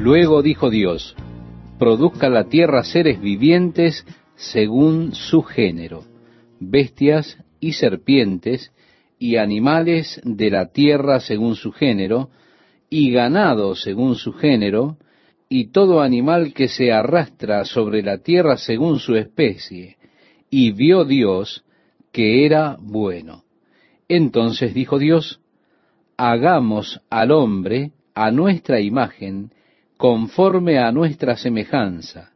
Luego dijo Dios, produzca la tierra seres vivientes según su género, bestias y serpientes, y animales de la tierra según su género, y ganado según su género, y todo animal que se arrastra sobre la tierra según su especie. Y vio Dios que era bueno. Entonces dijo Dios, hagamos al hombre a nuestra imagen, conforme a nuestra semejanza,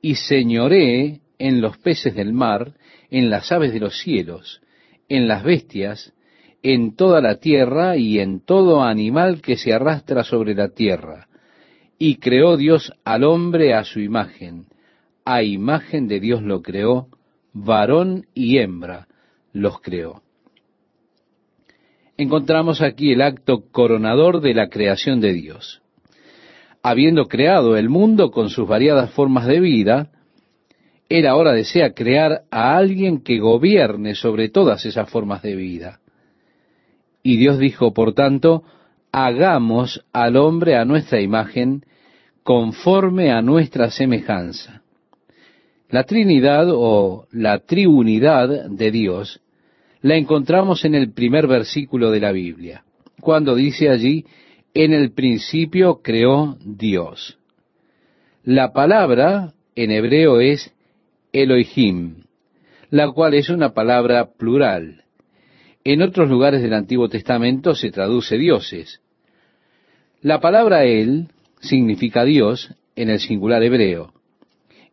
y señoree en los peces del mar, en las aves de los cielos, en las bestias, en toda la tierra y en todo animal que se arrastra sobre la tierra. Y creó Dios al hombre a su imagen. A imagen de Dios lo creó, varón y hembra los creó. Encontramos aquí el acto coronador de la creación de Dios. Habiendo creado el mundo con sus variadas formas de vida, él ahora desea crear a alguien que gobierne sobre todas esas formas de vida. Y Dios dijo, por tanto, hagamos al hombre a nuestra imagen, conforme a nuestra semejanza. La Trinidad o la triunidad de Dios la encontramos en el primer versículo de la Biblia, cuando dice allí, en el principio creó Dios. La palabra en hebreo es Elohim, la cual es una palabra plural. En otros lugares del Antiguo Testamento se traduce dioses. La palabra El significa Dios en el singular hebreo.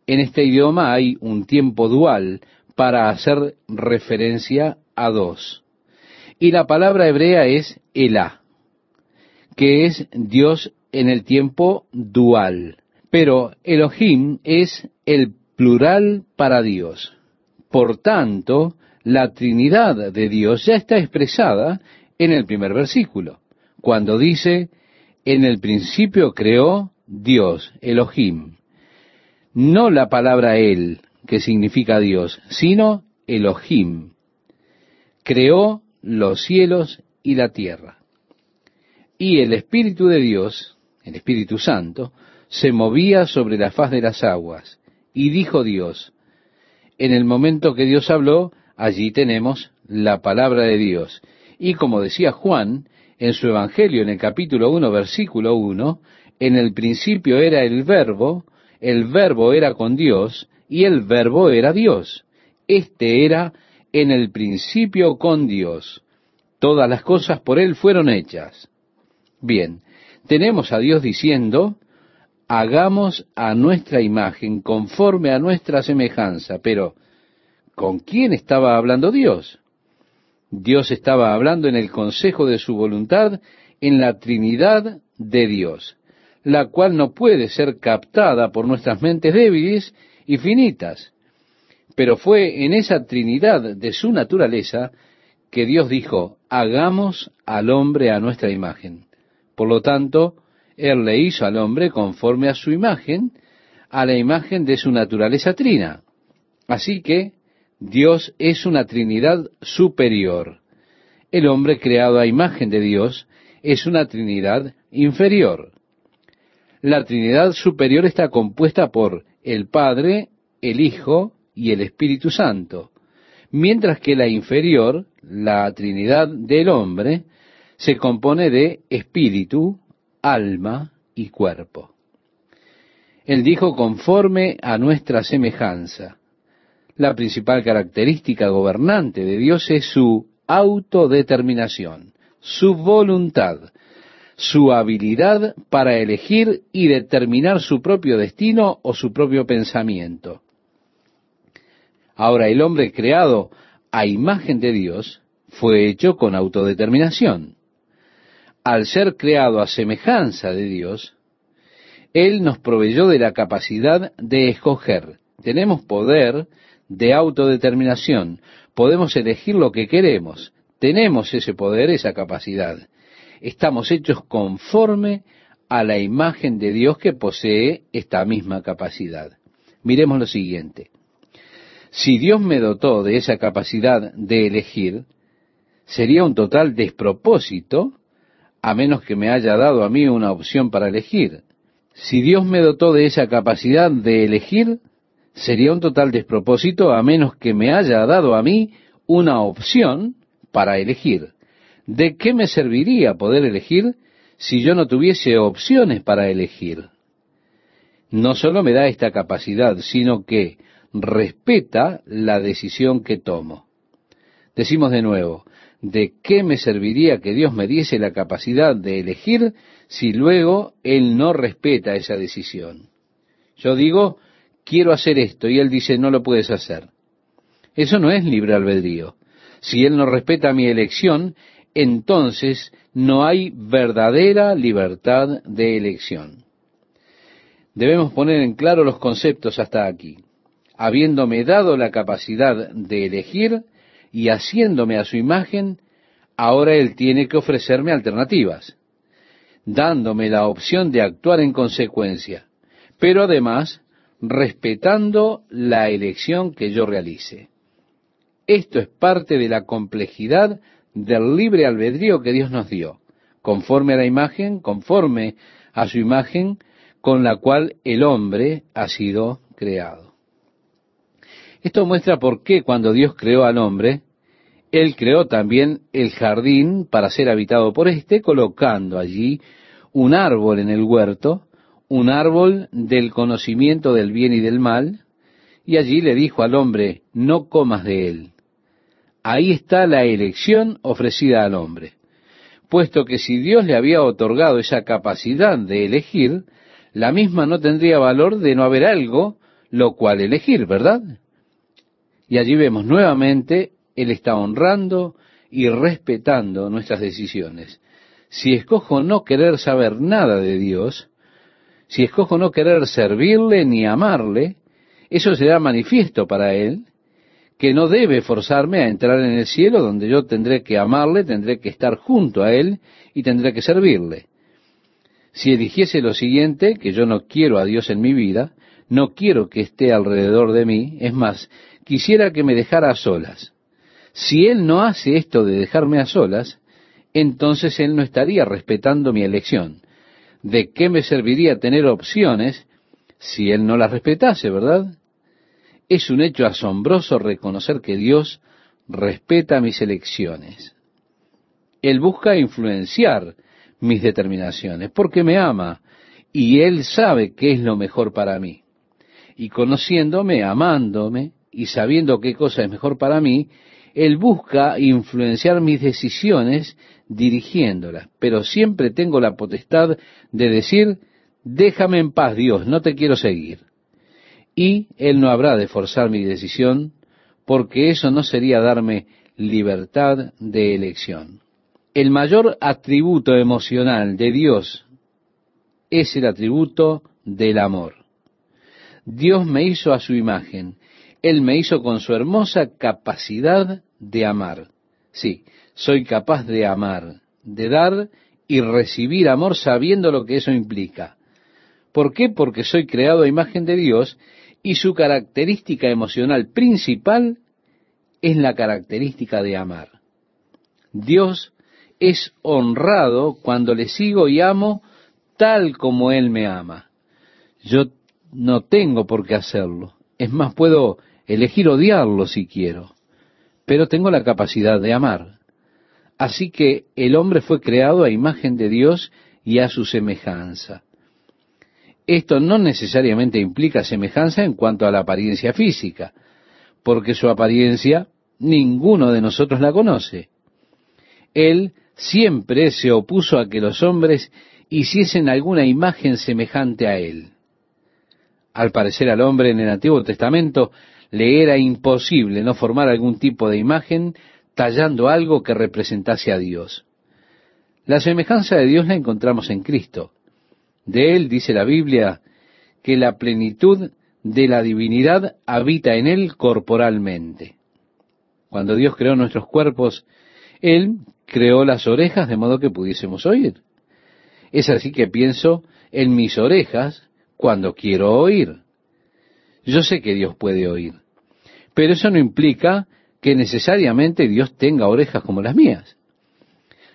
En este idioma hay un tiempo dual para hacer referencia a dos. Y la palabra hebrea es Elá, que es Dios en el tiempo dual. Pero Elohim es el plural para Dios. Por tanto, la Trinidad de Dios ya está expresada en el primer versículo, cuando dice, en el principio creó Dios, Elohim. No la palabra Él, que significa Dios, sino Elohim. Creó los cielos y la tierra. Y el Espíritu de Dios, el Espíritu Santo, se movía sobre la faz de las aguas y dijo Dios, en el momento que Dios habló, allí tenemos la palabra de Dios. Y como decía Juan en su Evangelio, en el capítulo 1, versículo 1, en el principio era el verbo, el verbo era con Dios, y el verbo era Dios. Este era en el principio con Dios. Todas las cosas por Él fueron hechas. Bien, tenemos a Dios diciendo, hagamos a nuestra imagen, conforme a nuestra semejanza. Pero, ¿con quién estaba hablando Dios? Dios estaba hablando en el consejo de su voluntad, en la Trinidad de Dios, la cual no puede ser captada por nuestras mentes débiles y finitas. Pero fue en esa Trinidad de su naturaleza que Dios dijo, hagamos al hombre a nuestra imagen. Por lo tanto, él le hizo al hombre conforme a su imagen, a la imagen de su naturaleza trina. Así que Dios es una Trinidad superior. El hombre creado a imagen de Dios es una Trinidad inferior. La Trinidad superior está compuesta por el Padre, el Hijo y el Espíritu Santo, mientras que la inferior, la Trinidad del hombre, se compone de Espíritu, alma y cuerpo. Él dijo conforme a nuestra semejanza. La principal característica gobernante de Dios es su autodeterminación, su voluntad, su habilidad para elegir y determinar su propio destino o su propio pensamiento. Ahora, el hombre creado a imagen de Dios fue hecho con autodeterminación al ser creado a semejanza de Dios, Él nos proveyó de la capacidad de escoger. Tenemos poder de autodeterminación. Podemos elegir lo que queremos. Tenemos ese poder, esa capacidad. Estamos hechos conforme a la imagen de Dios que posee esta misma capacidad. Miremos lo siguiente. Si Dios me dotó de esa capacidad de elegir, sería un total despropósito a menos que me haya dado a mí una opción para elegir. Si Dios me dotó de esa capacidad de elegir, sería un total despropósito a menos que me haya dado a mí una opción para elegir. ¿De qué me serviría poder elegir si yo no tuviese opciones para elegir? No solo me da esta capacidad, sino que respeta la decisión que tomo. Decimos de nuevo, ¿de qué me serviría que Dios me diese la capacidad de elegir si luego Él no respeta esa decisión? Yo digo, quiero hacer esto y Él dice, no lo puedes hacer. Eso no es libre albedrío. Si Él no respeta mi elección, entonces no hay verdadera libertad de elección. Debemos poner en claro los conceptos hasta aquí. Habiéndome dado la capacidad de elegir y haciéndome a su imagen, ahora Él tiene que ofrecerme alternativas, dándome la opción de actuar en consecuencia, pero además respetando la elección que yo realice. Esto es parte de la complejidad del libre albedrío que Dios nos dio, conforme a la imagen, conforme a su imagen con la cual el hombre ha sido creado. Esto muestra por qué cuando Dios creó al hombre, Él creó también el jardín para ser habitado por éste, colocando allí un árbol en el huerto, un árbol del conocimiento del bien y del mal, y allí le dijo al hombre, no comas de él, Ahí está la elección ofrecida al hombre, puesto que si Dios le había otorgado esa capacidad de elegir, la misma no tendría valor de no haber algo lo cual elegir, ¿verdad? Y allí vemos nuevamente, Él está honrando y respetando nuestras decisiones. Si escojo no querer saber nada de Dios, si escojo no querer servirle ni amarle, eso será manifiesto para Él que no debe forzarme a entrar en el cielo donde yo tendré que amarle, tendré que estar junto a Él y tendré que servirle. Si eligiese lo siguiente, que yo no quiero a Dios en mi vida, no quiero que esté alrededor de mí, es más, quisiera que me dejara a solas. Si Él no hace esto de dejarme a solas, entonces Él no estaría respetando mi elección. ¿De qué me serviría tener opciones si Él no las respetase, verdad? Es un hecho asombroso reconocer que Dios respeta mis elecciones. Él busca influenciar mis determinaciones porque me ama y Él sabe qué es lo mejor para mí. Y conociéndome, amándome y sabiendo qué cosa es mejor para mí, Él busca influenciar mis decisiones dirigiéndolas. Pero siempre tengo la potestad de decir, déjame en paz Dios, no te quiero seguir y Él no habrá de forzar mi decisión, porque eso no sería darme libertad de elección. El mayor atributo emocional de Dios es el atributo del amor. Dios me hizo a su imagen. Él me hizo con su hermosa capacidad de amar. Sí, soy capaz de amar, de dar y recibir amor sabiendo lo que eso implica. ¿Por qué? Porque soy creado a imagen de Dios y su característica emocional principal es la característica de amar. Dios es honrado cuando le sigo y amo tal como Él me ama. Yo no tengo por qué hacerlo. Es más, puedo elegir odiarlo si quiero, pero tengo la capacidad de amar. Así que el hombre fue creado a imagen de Dios y a su semejanza. Esto no necesariamente implica semejanza en cuanto a la apariencia física, porque su apariencia ninguno de nosotros la conoce. Él siempre se opuso a que los hombres hiciesen alguna imagen semejante a él. Al parecer al hombre en el Antiguo Testamento le era imposible no formar algún tipo de imagen tallando algo que representase a Dios. La semejanza de Dios la encontramos en Cristo. De él dice la Biblia que la plenitud de la divinidad habita en él corporalmente. Cuando Dios creó nuestros cuerpos, Él creó las orejas de modo que pudiésemos oír. Es así que pienso en mis orejas cuando quiero oír. Yo sé que Dios puede oír, pero eso no implica que necesariamente Dios tenga orejas como las mías.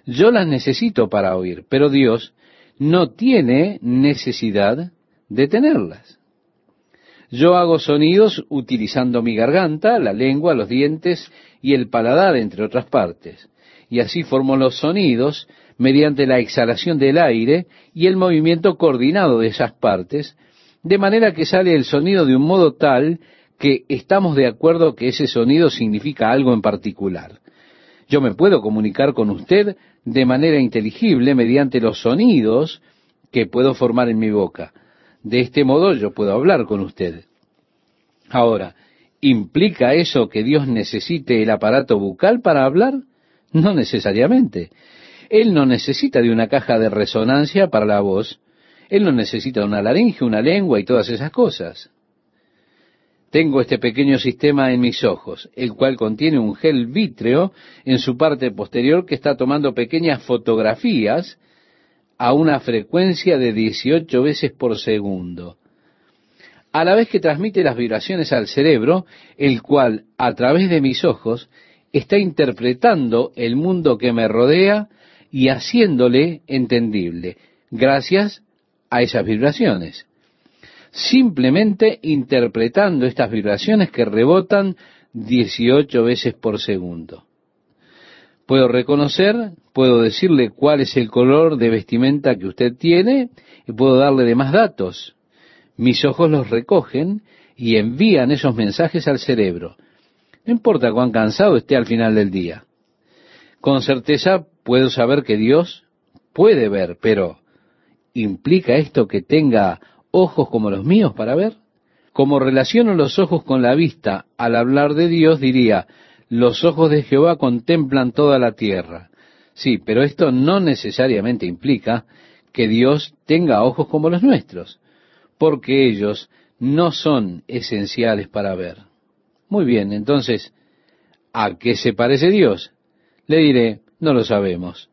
Yo las necesito para oír, pero Dios no tiene necesidad de tenerlas. Yo hago sonidos utilizando mi garganta, la lengua, los dientes y el paladar, entre otras partes. Y así formo los sonidos mediante la exhalación del aire y el movimiento coordinado de esas partes, de manera que sale el sonido de un modo tal que estamos de acuerdo que ese sonido significa algo en particular. Yo me puedo comunicar con usted de manera inteligible mediante los sonidos que puedo formar en mi boca. De este modo yo puedo hablar con usted. Ahora, ¿implica eso que Dios necesite el aparato bucal para hablar? No necesariamente. Él no necesita de una caja de resonancia para la voz. Él no necesita una laringe, una lengua y todas esas cosas. Tengo este pequeño sistema en mis ojos, el cual contiene un gel vítreo en su parte posterior que está tomando pequeñas fotografías a una frecuencia de 18 veces por segundo. A la vez que transmite las vibraciones al cerebro, el cual, a través de mis ojos, está interpretando el mundo que me rodea y haciéndole entendible, gracias a esas vibraciones simplemente interpretando estas vibraciones que rebotan 18 veces por segundo. Puedo reconocer, puedo decirle cuál es el color de vestimenta que usted tiene y puedo darle demás datos. Mis ojos los recogen y envían esos mensajes al cerebro. No importa cuán cansado esté al final del día. Con certeza puedo saber que Dios puede ver, pero ¿implica esto que tenga ojos como los míos para ver? Como relaciono los ojos con la vista al hablar de Dios, diría, los ojos de Jehová contemplan toda la tierra. Sí, pero esto no necesariamente implica que Dios tenga ojos como los nuestros, porque ellos no son esenciales para ver. Muy bien, entonces, ¿a qué se parece Dios? Le diré, no lo sabemos.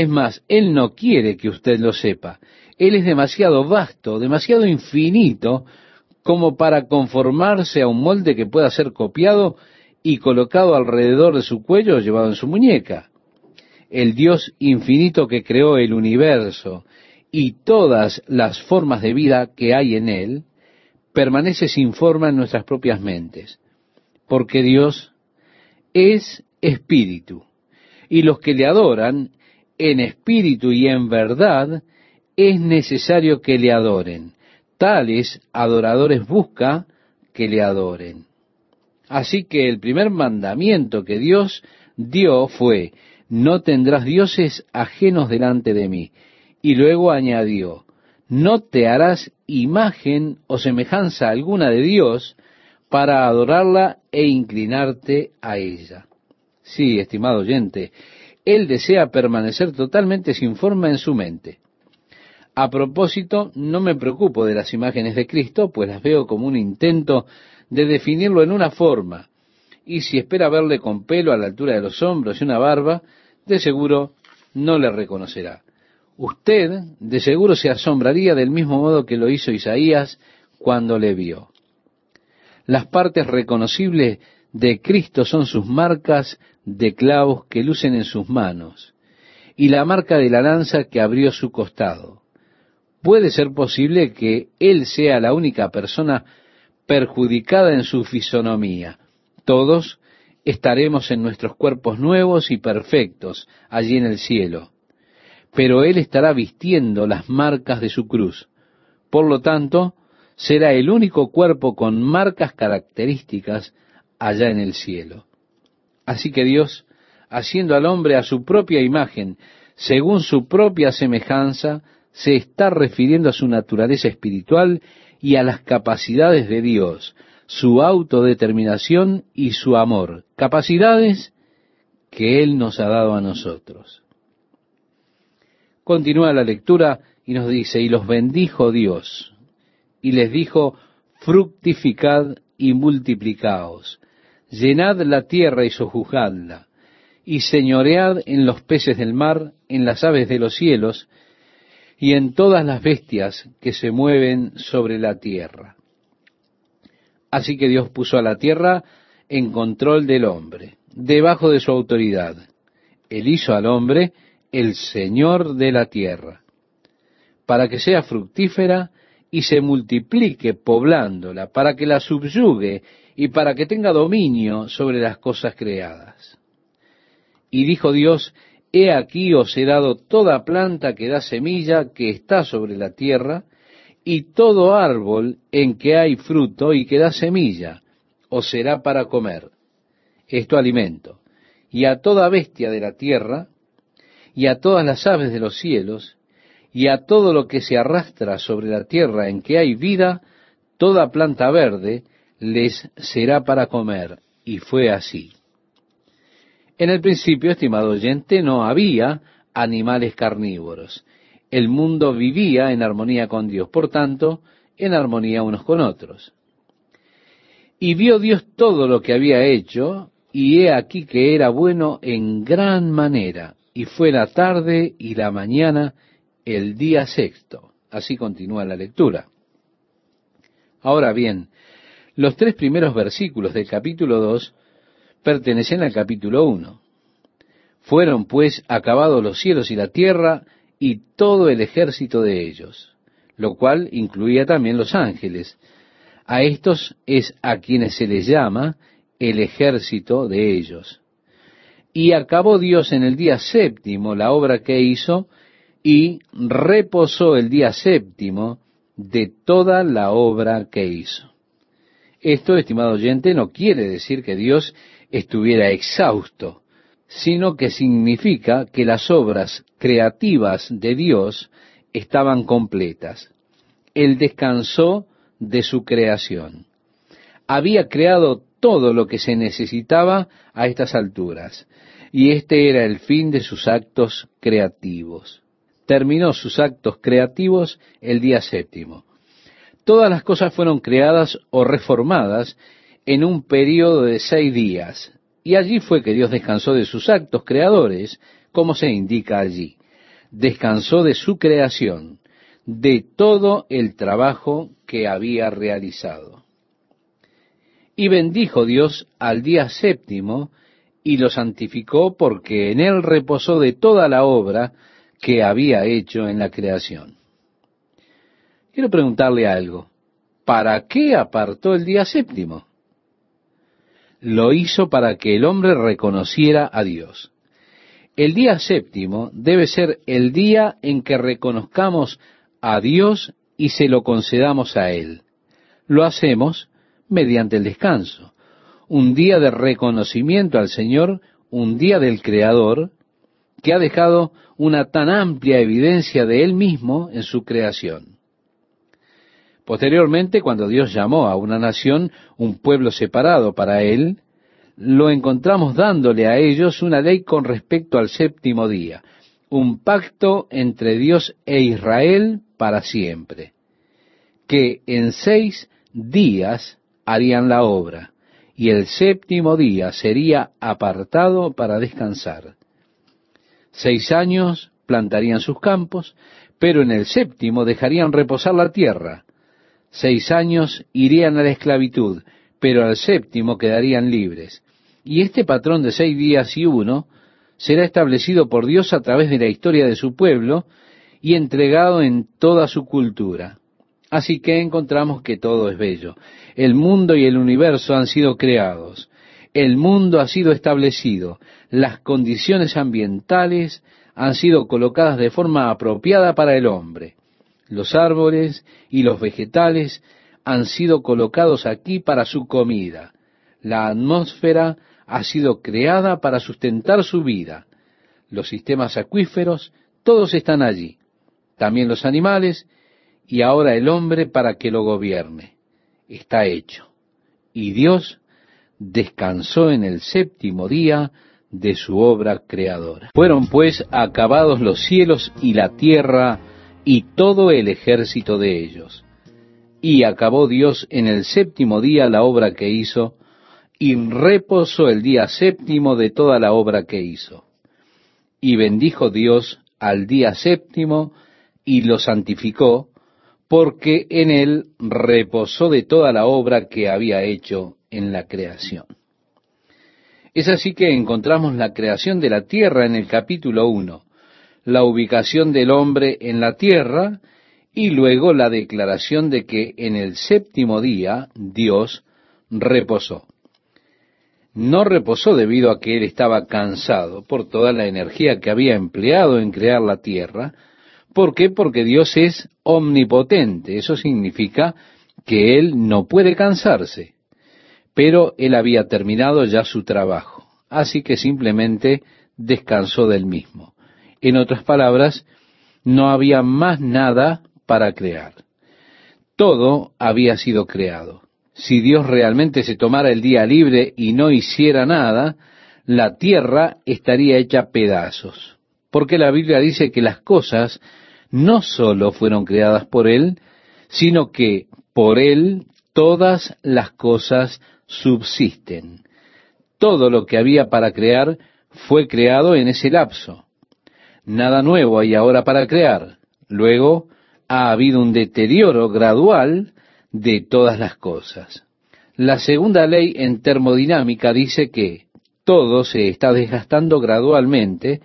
Es más, Él no quiere que usted lo sepa. Él es demasiado vasto, demasiado infinito, como para conformarse a un molde que pueda ser copiado y colocado alrededor de su cuello o llevado en su muñeca. El Dios infinito que creó el universo y todas las formas de vida que hay en él, permanece sin forma en nuestras propias mentes, porque Dios es espíritu, y los que le adoran en espíritu y en verdad es necesario que le adoren. Tales adoradores busca que le adoren. Así que el primer mandamiento que Dios dio fue, no tendrás dioses ajenos delante de mí. Y luego añadió, no te harás imagen o semejanza alguna de Dios para adorarla e inclinarte a ella. Sí, estimado oyente, Él desea permanecer totalmente sin forma en su mente. A propósito, no me preocupo de las imágenes de Cristo, pues las veo como un intento de definirlo en una forma. Y si espera verle con pelo a la altura de los hombros y una barba, de seguro no le reconocerá. Usted de seguro se asombraría del mismo modo que lo hizo Isaías cuando le vio. Las partes reconocibles de Cristo son sus marcas de clavos que lucen en sus manos y la marca de la lanza que abrió su costado puede ser posible que él sea la única persona perjudicada en su fisonomía. Todos estaremos en nuestros cuerpos nuevos y perfectos allí en el cielo. Pero él estará vistiendo las marcas de su cruz. Por lo tanto, será el único cuerpo con marcas características allá en el cielo. Así que Dios, haciendo al hombre a su propia imagen, según su propia semejanza, se está refiriendo a su naturaleza espiritual y a las capacidades de Dios, su autodeterminación y su amor, capacidades que Él nos ha dado a nosotros. Continúa la lectura y nos dice, y los bendijo Dios, y les dijo, fructificad y multiplicaos, llenad la tierra y sojuzgadla, y señoread en los peces del mar, en las aves de los cielos, y en todas las bestias que se mueven sobre la tierra. Así que Dios puso a la tierra en control del hombre, debajo de su autoridad. Él hizo al hombre el Señor de la tierra. para que sea fructífera y se multiplique poblándola, para que la subyugue y para que tenga dominio sobre las cosas creadas. Y dijo Dios, He aquí os he dado toda planta que da semilla que está sobre la tierra, y todo árbol en que hay fruto y que da semilla, os será para comer. Esto alimento. Y a toda bestia de la tierra, y a todas las aves de los cielos, y a todo lo que se arrastra sobre la tierra en que hay vida, toda planta verde les será para comer. Y fue así. En el principio, estimado oyente, no había animales carnívoros. El mundo vivía en armonía con Dios, por tanto, en armonía unos con otros. Y vio Dios todo lo que había hecho, y he aquí que era bueno en gran manera, y fue la tarde y la mañana el día sexto. Así continúa la lectura. Ahora bien, los tres primeros versículos del capítulo 2 pertenecen al capítulo 1. Fueron pues acabados los cielos y la tierra y todo el ejército de ellos, lo cual incluía también los ángeles. A estos es a quienes se les llama el ejército de ellos. Y acabó Dios en el día séptimo la obra que hizo y reposó el día séptimo de toda la obra que hizo. Esto, estimado oyente, no quiere decir que Dios estuviera exhausto, sino que significa que las obras creativas de Dios estaban completas. Él descansó de su creación. Había creado todo lo que se necesitaba a estas alturas, y este era el fin de sus actos creativos. Terminó sus actos creativos el día séptimo. Todas las cosas fueron creadas o reformadas en un periodo de seis días, y allí fue que Dios descansó de sus actos creadores, como se indica allí. Descansó de su creación, de todo el trabajo que había realizado. Y bendijo Dios al día séptimo y lo santificó porque en él reposó de toda la obra que había hecho en la creación. Quiero preguntarle algo. ¿Para qué apartó el día séptimo? Lo hizo para que el hombre reconociera a Dios. El día séptimo debe ser el día en que reconozcamos a Dios y se lo concedamos a Él. Lo hacemos mediante el descanso. Un día de reconocimiento al Señor, un día del Creador, que ha dejado una tan amplia evidencia de Él mismo en su creación. Posteriormente, cuando Dios llamó a una nación, un pueblo separado para Él, lo encontramos dándole a ellos una ley con respecto al séptimo día, un pacto entre Dios e Israel para siempre, que en seis días harían la obra, y el séptimo día sería apartado para descansar. Seis años plantarían sus campos, pero en el séptimo dejarían reposar la tierra. Seis años irían a la esclavitud, pero al séptimo quedarían libres. Y este patrón de seis días y uno será establecido por Dios a través de la historia de su pueblo y entregado en toda su cultura. Así que encontramos que todo es bello. El mundo y el universo han sido creados. El mundo ha sido establecido las condiciones ambientales han sido colocadas de forma apropiada para el hombre. Los árboles y los vegetales han sido colocados aquí para su comida. La atmósfera ha sido creada para sustentar su vida. Los sistemas acuíferos, todos están allí. También los animales y ahora el hombre para que lo gobierne. Está hecho. Y Dios descansó en el séptimo día de su obra creadora. Fueron pues acabados los cielos y la tierra y todo el ejército de ellos. Y acabó Dios en el séptimo día la obra que hizo, y reposó el día séptimo de toda la obra que hizo. Y bendijo Dios al día séptimo y lo santificó, porque en él reposó de toda la obra que había hecho en la creación. Es así que encontramos la creación de la tierra en el capítulo 1, la ubicación del hombre en la tierra y luego la declaración de que en el séptimo día Dios reposó. No reposó debido a que él estaba cansado por toda la energía que había empleado en crear la tierra. ¿Por qué? Porque Dios es omnipotente. Eso significa que él no puede cansarse. Pero él había terminado ya su trabajo. Así que simplemente descansó del mismo. En otras palabras, no había más nada para crear. Todo había sido creado. Si Dios realmente se tomara el día libre y no hiciera nada, la tierra estaría hecha pedazos. Porque la Biblia dice que las cosas no sólo fueron creadas por Él, sino que por Él todas las cosas subsisten. Todo lo que había para crear fue creado en ese lapso. Nada nuevo hay ahora para crear. Luego ha habido un deterioro gradual de todas las cosas. La segunda ley en termodinámica dice que todo se está desgastando gradualmente,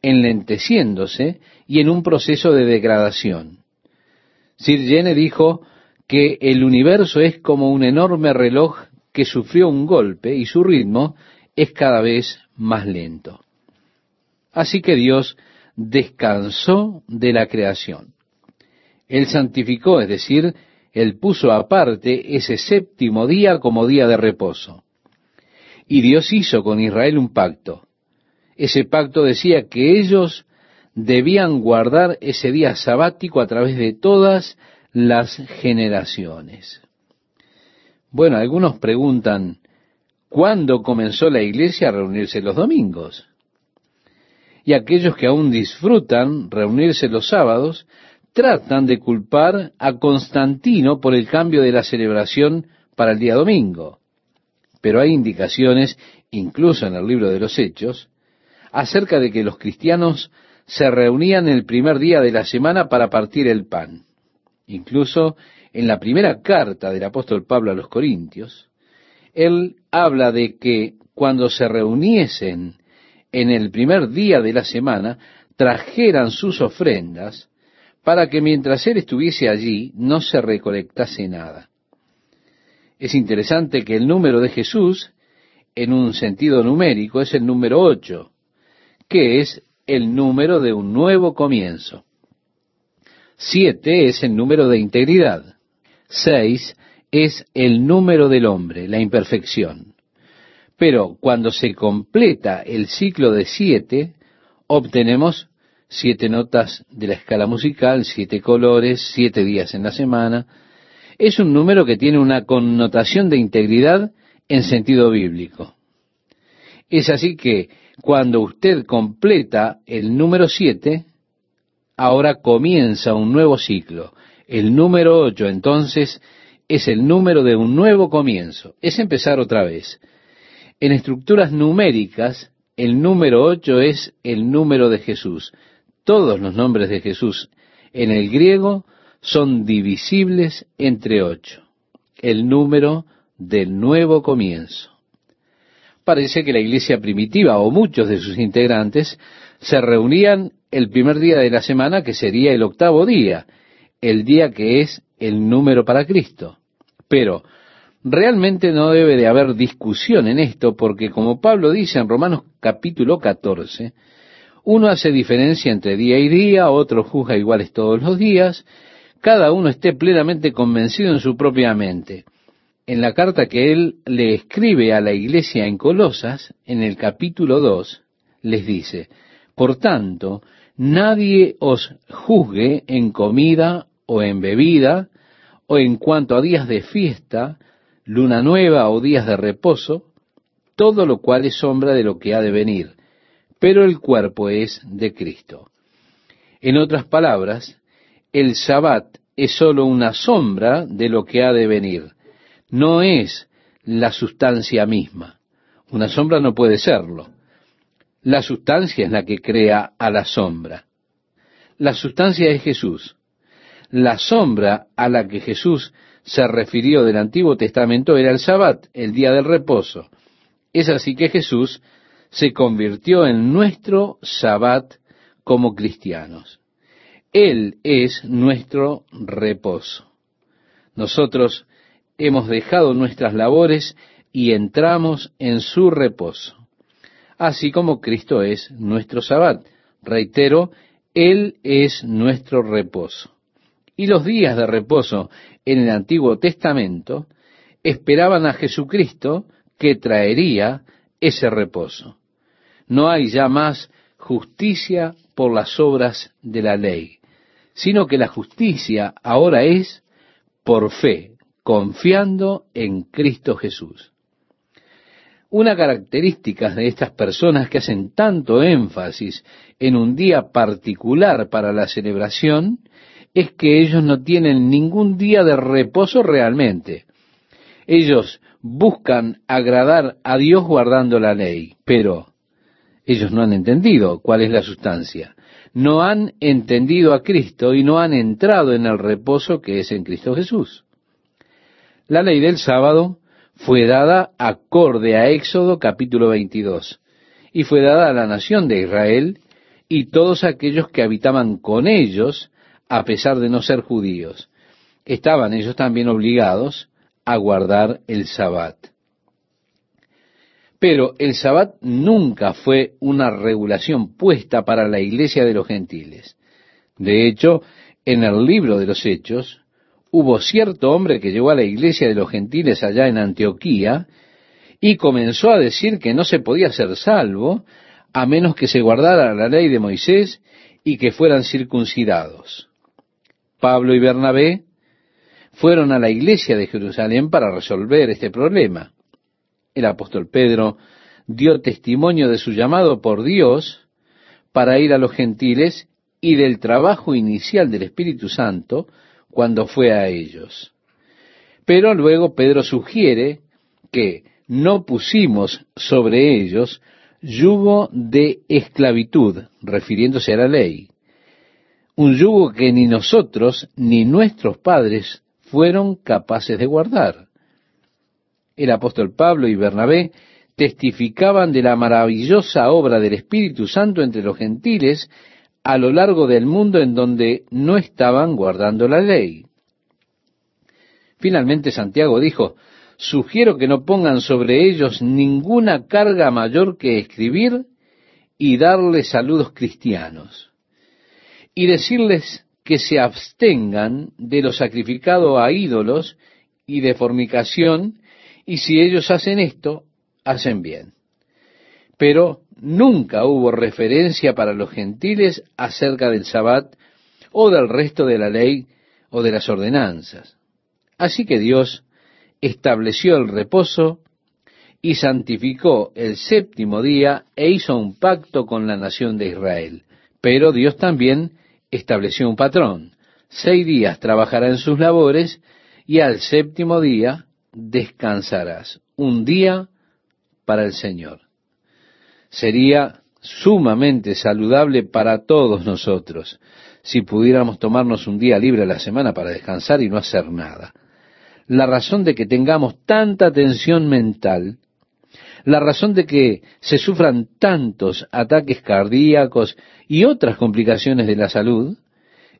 enlenteciéndose y en un proceso de degradación. Sir Jenner dijo que el universo es como un enorme reloj que sufrió un golpe y su ritmo es cada vez más lento. Así que Dios descansó de la creación. Él santificó, es decir, Él puso aparte ese séptimo día como día de reposo. Y Dios hizo con Israel un pacto. Ese pacto decía que ellos debían guardar ese día sabático a través de todas las generaciones. Bueno, algunos preguntan, ¿cuándo comenzó la iglesia a reunirse los domingos? Y aquellos que aún disfrutan reunirse los sábados tratan de culpar a Constantino por el cambio de la celebración para el día domingo. Pero hay indicaciones, incluso en el libro de los Hechos, acerca de que los cristianos se reunían el primer día de la semana para partir el pan. Incluso en la primera carta del apóstol Pablo a los Corintios, él habla de que cuando se reuniesen en el primer día de la semana, trajeran sus ofrendas para que mientras él estuviese allí no se recolectase nada. Es interesante que el número de Jesús, en un sentido numérico, es el número ocho, que es el número de un nuevo comienzo. Siete es el número de integridad. Seis es el número del hombre, la imperfección. Pero cuando se completa el ciclo de siete, obtenemos siete notas de la escala musical, siete colores, siete días en la semana. Es un número que tiene una connotación de integridad en sentido bíblico. Es así que cuando usted completa el número siete, ahora comienza un nuevo ciclo. El número ocho entonces es el número de un nuevo comienzo, es empezar otra vez. En estructuras numéricas, el número ocho es el número de Jesús todos los nombres de Jesús en el griego son divisibles entre ocho, el número del nuevo comienzo. Parece que la iglesia primitiva o muchos de sus integrantes se reunían el primer día de la semana, que sería el octavo día, el día que es el número para Cristo. Pero realmente no debe de haber discusión en esto, porque como Pablo dice en Romanos capítulo 14, uno hace diferencia entre día y día, otro juzga iguales todos los días, cada uno esté plenamente convencido en su propia mente. En la carta que él le escribe a la iglesia en Colosas, en el capítulo 2, les dice, Por tanto, nadie os juzgue en comida o en bebida, o en cuanto a días de fiesta, luna nueva o días de reposo, todo lo cual es sombra de lo que ha de venir pero el cuerpo es de Cristo. En otras palabras, el sabbat es sólo una sombra de lo que ha de venir, no es la sustancia misma. Una sombra no puede serlo. La sustancia es la que crea a la sombra. La sustancia es Jesús. La sombra a la que Jesús se refirió del Antiguo Testamento era el sabbat, el día del reposo. Es así que Jesús se convirtió en nuestro sabbat como cristianos. Él es nuestro reposo. Nosotros hemos dejado nuestras labores y entramos en su reposo, así como Cristo es nuestro sabbat. Reitero, Él es nuestro reposo. Y los días de reposo en el Antiguo Testamento esperaban a Jesucristo que traería ese reposo. No hay ya más justicia por las obras de la ley, sino que la justicia ahora es por fe, confiando en Cristo Jesús. Una característica de estas personas que hacen tanto énfasis en un día particular para la celebración es que ellos no tienen ningún día de reposo realmente. Ellos buscan agradar a Dios guardando la ley, pero ellos no han entendido cuál es la sustancia. No han entendido a Cristo y no han entrado en el reposo que es en Cristo Jesús. La ley del sábado fue dada acorde a Éxodo capítulo 22 y fue dada a la nación de Israel y todos aquellos que habitaban con ellos a pesar de no ser judíos. Estaban ellos también obligados a guardar el sabbat. Pero el sabbat nunca fue una regulación puesta para la iglesia de los gentiles. De hecho, en el libro de los Hechos, hubo cierto hombre que llegó a la iglesia de los gentiles allá en Antioquía y comenzó a decir que no se podía ser salvo a menos que se guardara la ley de Moisés y que fueran circuncidados. Pablo y Bernabé fueron a la iglesia de Jerusalén para resolver este problema. El apóstol Pedro dio testimonio de su llamado por Dios para ir a los gentiles y del trabajo inicial del Espíritu Santo cuando fue a ellos. Pero luego Pedro sugiere que no pusimos sobre ellos yugo de esclavitud, refiriéndose a la ley un yugo que ni nosotros ni nuestros padres fueron capaces de guardar. El apóstol Pablo y Bernabé testificaban de la maravillosa obra del Espíritu Santo entre los gentiles a lo largo del mundo en donde no estaban guardando la ley. Finalmente Santiago dijo, sugiero que no pongan sobre ellos ninguna carga mayor que escribir y darles saludos cristianos y decirles que se abstengan de lo sacrificado a ídolos y de fornicación, y si ellos hacen esto, hacen bien. Pero nunca hubo referencia para los gentiles acerca del sabbat o del resto de la ley o de las ordenanzas. Así que Dios estableció el reposo y santificó el séptimo día e hizo un pacto con la nación de Israel. Pero Dios también estableció un patrón. Seis días trabajará en sus labores y al séptimo día descansarás. Un día para el Señor. Sería sumamente saludable para todos nosotros si pudiéramos tomarnos un día libre a la semana para descansar y no hacer nada. La razón de que tengamos tanta tensión mental, la razón de que se sufran tantos ataques cardíacos y otras complicaciones de la salud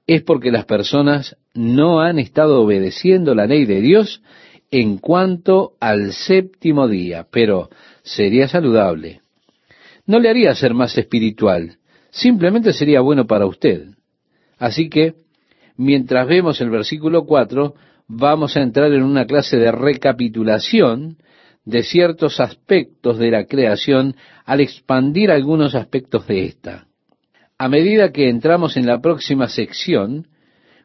es porque las personas no han estado obedeciendo la ley de Dios en cuanto al séptimo día, pero sería saludable. No le haría ser más espiritual, simplemente sería bueno para usted. Así que, mientras vemos el versículo 4, vamos a entrar en una clase de recapitulación de ciertos aspectos de la creación al expandir algunos aspectos de esta. A medida que entramos en la próxima sección,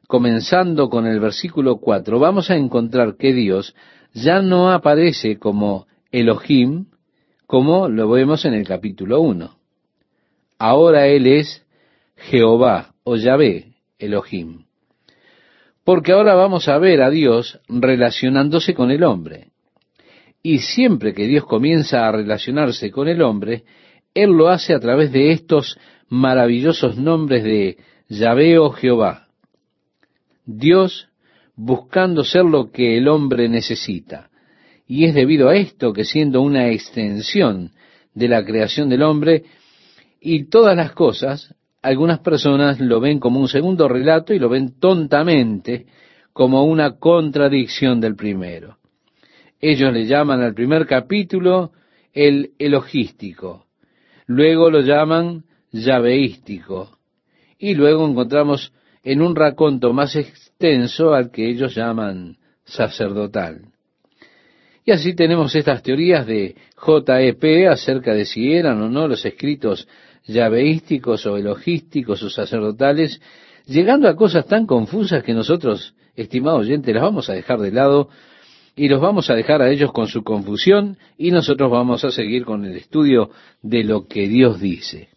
comenzando con el versículo 4, vamos a encontrar que Dios ya no aparece como Elohim, como lo vemos en el capítulo 1. Ahora Él es Jehová o Yahvé, Elohim. Porque ahora vamos a ver a Dios relacionándose con el hombre. Y siempre que Dios comienza a relacionarse con el hombre, Él lo hace a través de estos maravillosos nombres de Yahvé o Jehová. Dios buscando ser lo que el hombre necesita. Y es debido a esto que siendo una extensión de la creación del hombre y todas las cosas, algunas personas lo ven como un segundo relato y lo ven tontamente como una contradicción del primero. Ellos le llaman al primer capítulo el elogístico, luego lo llaman llaveístico, y luego encontramos en un raconto más extenso al que ellos llaman sacerdotal. Y así tenemos estas teorías de JEP acerca de si eran o no los escritos llaveísticos o elogísticos o sacerdotales, llegando a cosas tan confusas que nosotros, estimados oyentes, las vamos a dejar de lado y los vamos a dejar a ellos con su confusión y nosotros vamos a seguir con el estudio de lo que Dios dice.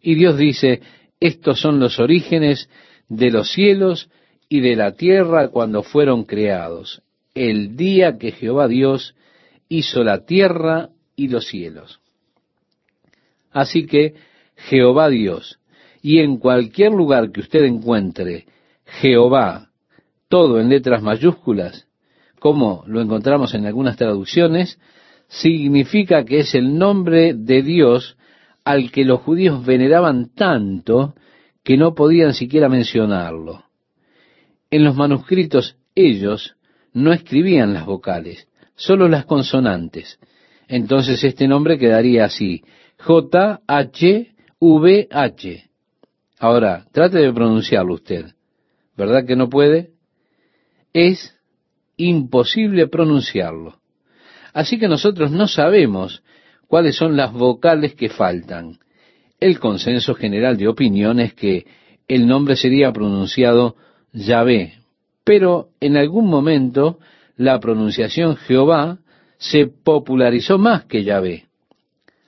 Y Dios dice, estos son los orígenes de los cielos y de la tierra cuando fueron creados, el día que Jehová Dios hizo la tierra y los cielos. Así que Jehová Dios, y en cualquier lugar que usted encuentre Jehová, todo en letras mayúsculas, como lo encontramos en algunas traducciones, significa que es el nombre de Dios al que los judíos veneraban tanto que no podían siquiera mencionarlo. En los manuscritos ellos no escribían las vocales, solo las consonantes. Entonces este nombre quedaría así, J-H-V-H. Ahora, trate de pronunciarlo usted. ¿Verdad que no puede? Es imposible pronunciarlo. Así que nosotros no sabemos cuáles son las vocales que faltan. El consenso general de opinión es que el nombre sería pronunciado Yahvé, pero en algún momento la pronunciación Jehová se popularizó más que Yahvé.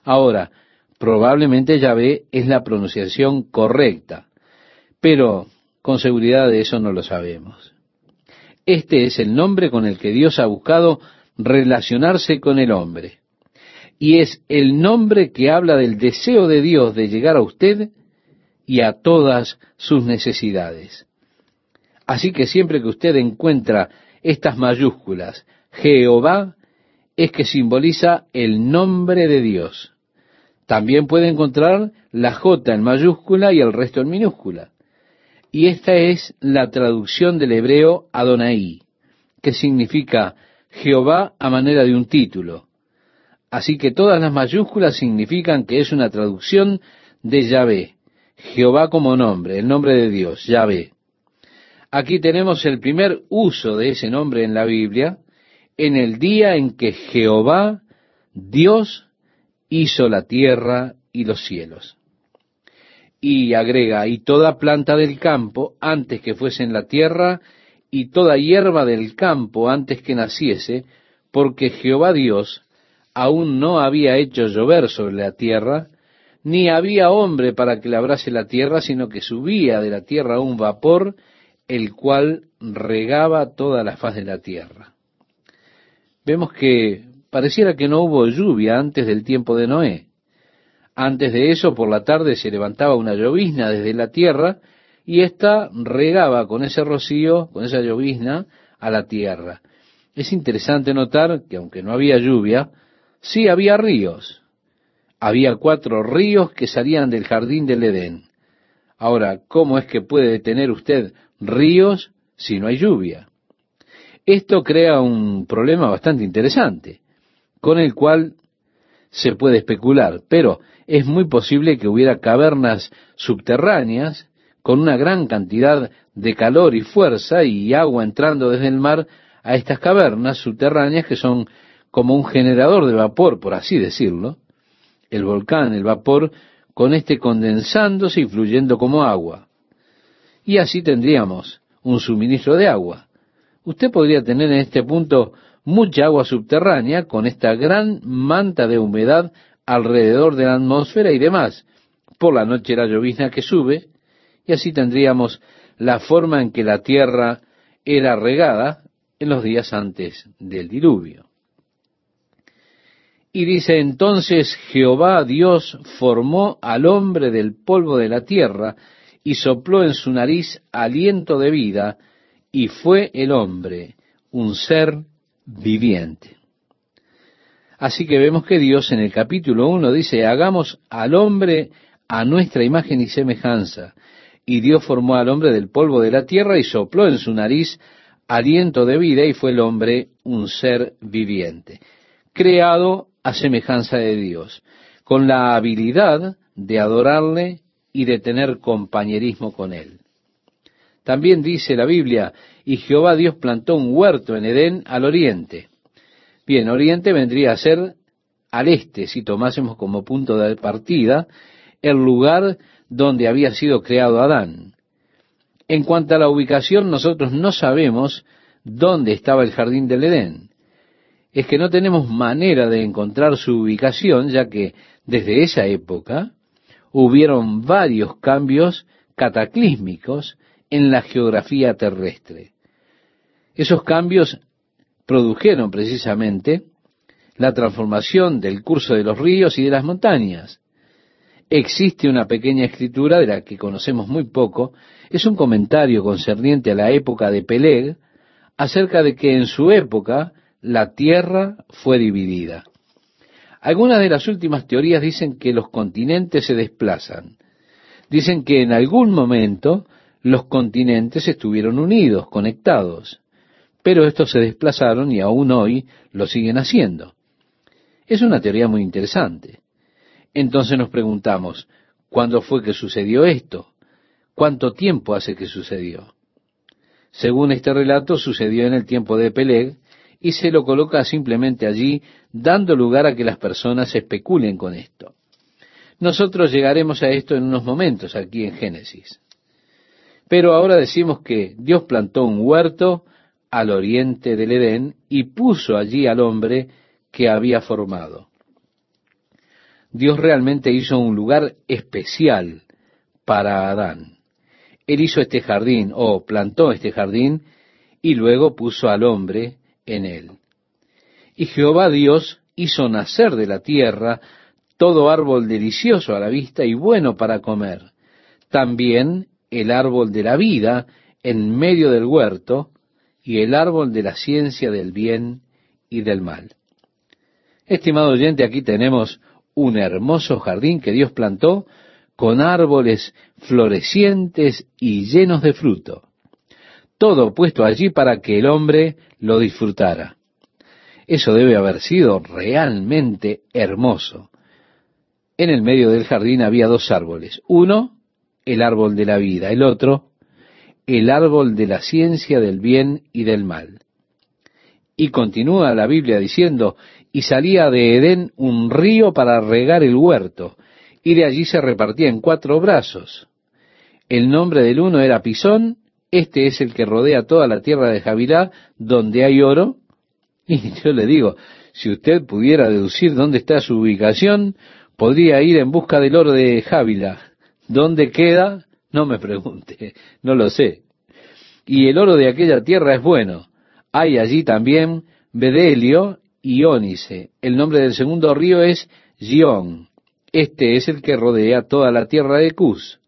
Ahora, probablemente Yahvé es la pronunciación correcta, pero con seguridad de eso no lo sabemos. Este es el nombre con el que Dios ha buscado relacionarse con el hombre. Y es el nombre que habla del deseo de Dios de llegar a usted y a todas sus necesidades. Así que siempre que usted encuentra estas mayúsculas, Jehová, es que simboliza el nombre de Dios. También puede encontrar la J en mayúscula y el resto en minúscula. Y esta es la traducción del hebreo Adonai, que significa Jehová a manera de un título. Así que todas las mayúsculas significan que es una traducción de Yahvé, Jehová como nombre, el nombre de Dios, Yahvé. Aquí tenemos el primer uso de ese nombre en la Biblia, en el día en que Jehová, Dios, hizo la tierra y los cielos. Y agrega, y toda planta del campo antes que fuese en la tierra, y toda hierba del campo antes que naciese, porque Jehová Dios aún no había hecho llover sobre la tierra, ni había hombre para que labrase la tierra, sino que subía de la tierra un vapor, el cual regaba toda la faz de la tierra. Vemos que pareciera que no hubo lluvia antes del tiempo de Noé. Antes de eso, por la tarde se levantaba una llovizna desde la tierra y ésta regaba con ese rocío, con esa llovizna, a la tierra. Es interesante notar que aunque no había lluvia, sí había ríos. Había cuatro ríos que salían del jardín del Edén. Ahora, ¿cómo es que puede tener usted ríos si no hay lluvia. Esto crea un problema bastante interesante, con el cual se puede especular, pero es muy posible que hubiera cavernas subterráneas con una gran cantidad de calor y fuerza y agua entrando desde el mar a estas cavernas subterráneas que son como un generador de vapor, por así decirlo, el volcán, el vapor, con este condensándose y fluyendo como agua y así tendríamos un suministro de agua. Usted podría tener en este punto mucha agua subterránea con esta gran manta de humedad alrededor de la atmósfera y demás. Por la noche la llovizna que sube y así tendríamos la forma en que la tierra era regada en los días antes del diluvio. Y dice entonces Jehová Dios formó al hombre del polvo de la tierra y sopló en su nariz aliento de vida, y fue el hombre un ser viviente. Así que vemos que Dios en el capítulo 1 dice, hagamos al hombre a nuestra imagen y semejanza. Y Dios formó al hombre del polvo de la tierra y sopló en su nariz aliento de vida y fue el hombre un ser viviente, creado a semejanza de Dios, con la habilidad de adorarle y de tener compañerismo con él. También dice la Biblia, y Jehová Dios plantó un huerto en Edén al oriente. Bien, oriente vendría a ser al este, si tomásemos como punto de partida el lugar donde había sido creado Adán. En cuanto a la ubicación, nosotros no sabemos dónde estaba el jardín del Edén. Es que no tenemos manera de encontrar su ubicación, ya que desde esa época hubieron varios cambios cataclísmicos en la geografía terrestre. Esos cambios produjeron precisamente la transformación del curso de los ríos y de las montañas. Existe una pequeña escritura de la que conocemos muy poco, es un comentario concerniente a la época de Peleg, acerca de que en su época la tierra fue dividida. Algunas de las últimas teorías dicen que los continentes se desplazan. Dicen que en algún momento los continentes estuvieron unidos, conectados, pero estos se desplazaron y aún hoy lo siguen haciendo. Es una teoría muy interesante. Entonces nos preguntamos, ¿cuándo fue que sucedió esto? ¿Cuánto tiempo hace que sucedió? Según este relato, sucedió en el tiempo de Peleg y se lo coloca simplemente allí, dando lugar a que las personas especulen con esto. Nosotros llegaremos a esto en unos momentos aquí en Génesis. Pero ahora decimos que Dios plantó un huerto al oriente del Edén y puso allí al hombre que había formado. Dios realmente hizo un lugar especial para Adán. Él hizo este jardín o plantó este jardín y luego puso al hombre en él. Y Jehová Dios hizo nacer de la tierra todo árbol delicioso a la vista y bueno para comer. También el árbol de la vida en medio del huerto y el árbol de la ciencia del bien y del mal. Estimado oyente, aquí tenemos un hermoso jardín que Dios plantó con árboles florecientes y llenos de fruto. Todo puesto allí para que el hombre lo disfrutara. Eso debe haber sido realmente hermoso. En el medio del jardín había dos árboles. Uno el árbol de la vida, el otro, el árbol de la ciencia del bien y del mal. Y continúa la Biblia diciendo, y salía de Edén un río para regar el huerto, y de allí se repartía en cuatro brazos. El nombre del uno era Pisón, este es el que rodea toda la tierra de Javilá, donde hay oro. Y yo le digo, si usted pudiera deducir dónde está su ubicación, podría ir en busca del oro de Javilá. ¿Dónde queda? No me pregunte, no lo sé. Y el oro de aquella tierra es bueno. Hay allí también bedelio y ónice. El nombre del segundo río es Gion. Este es el que rodea toda la tierra de Cus.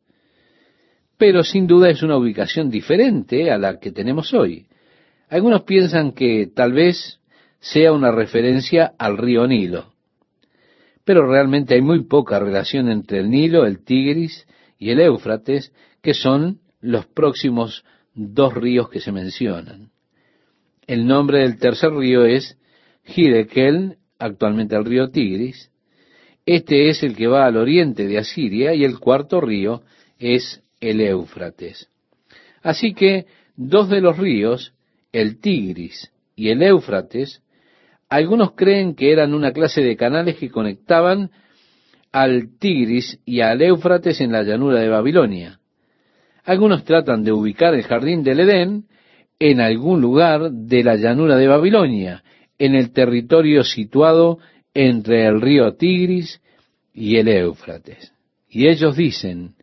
Pero sin duda es una ubicación diferente a la que tenemos hoy. Algunos piensan que tal vez sea una referencia al río Nilo pero realmente hay muy poca relación entre el Nilo, el Tigris y el Éufrates, que son los próximos dos ríos que se mencionan. El nombre del tercer río es Hidekel, actualmente el río Tigris. Este es el que va al oriente de Asiria y el cuarto río es el Éufrates. Así que dos de los ríos, el Tigris y el Éufrates, algunos creen que eran una clase de canales que conectaban al Tigris y al Éufrates en la llanura de Babilonia. Algunos tratan de ubicar el jardín del Edén en algún lugar de la llanura de Babilonia, en el territorio situado entre el río Tigris y el Éufrates. Y ellos dicen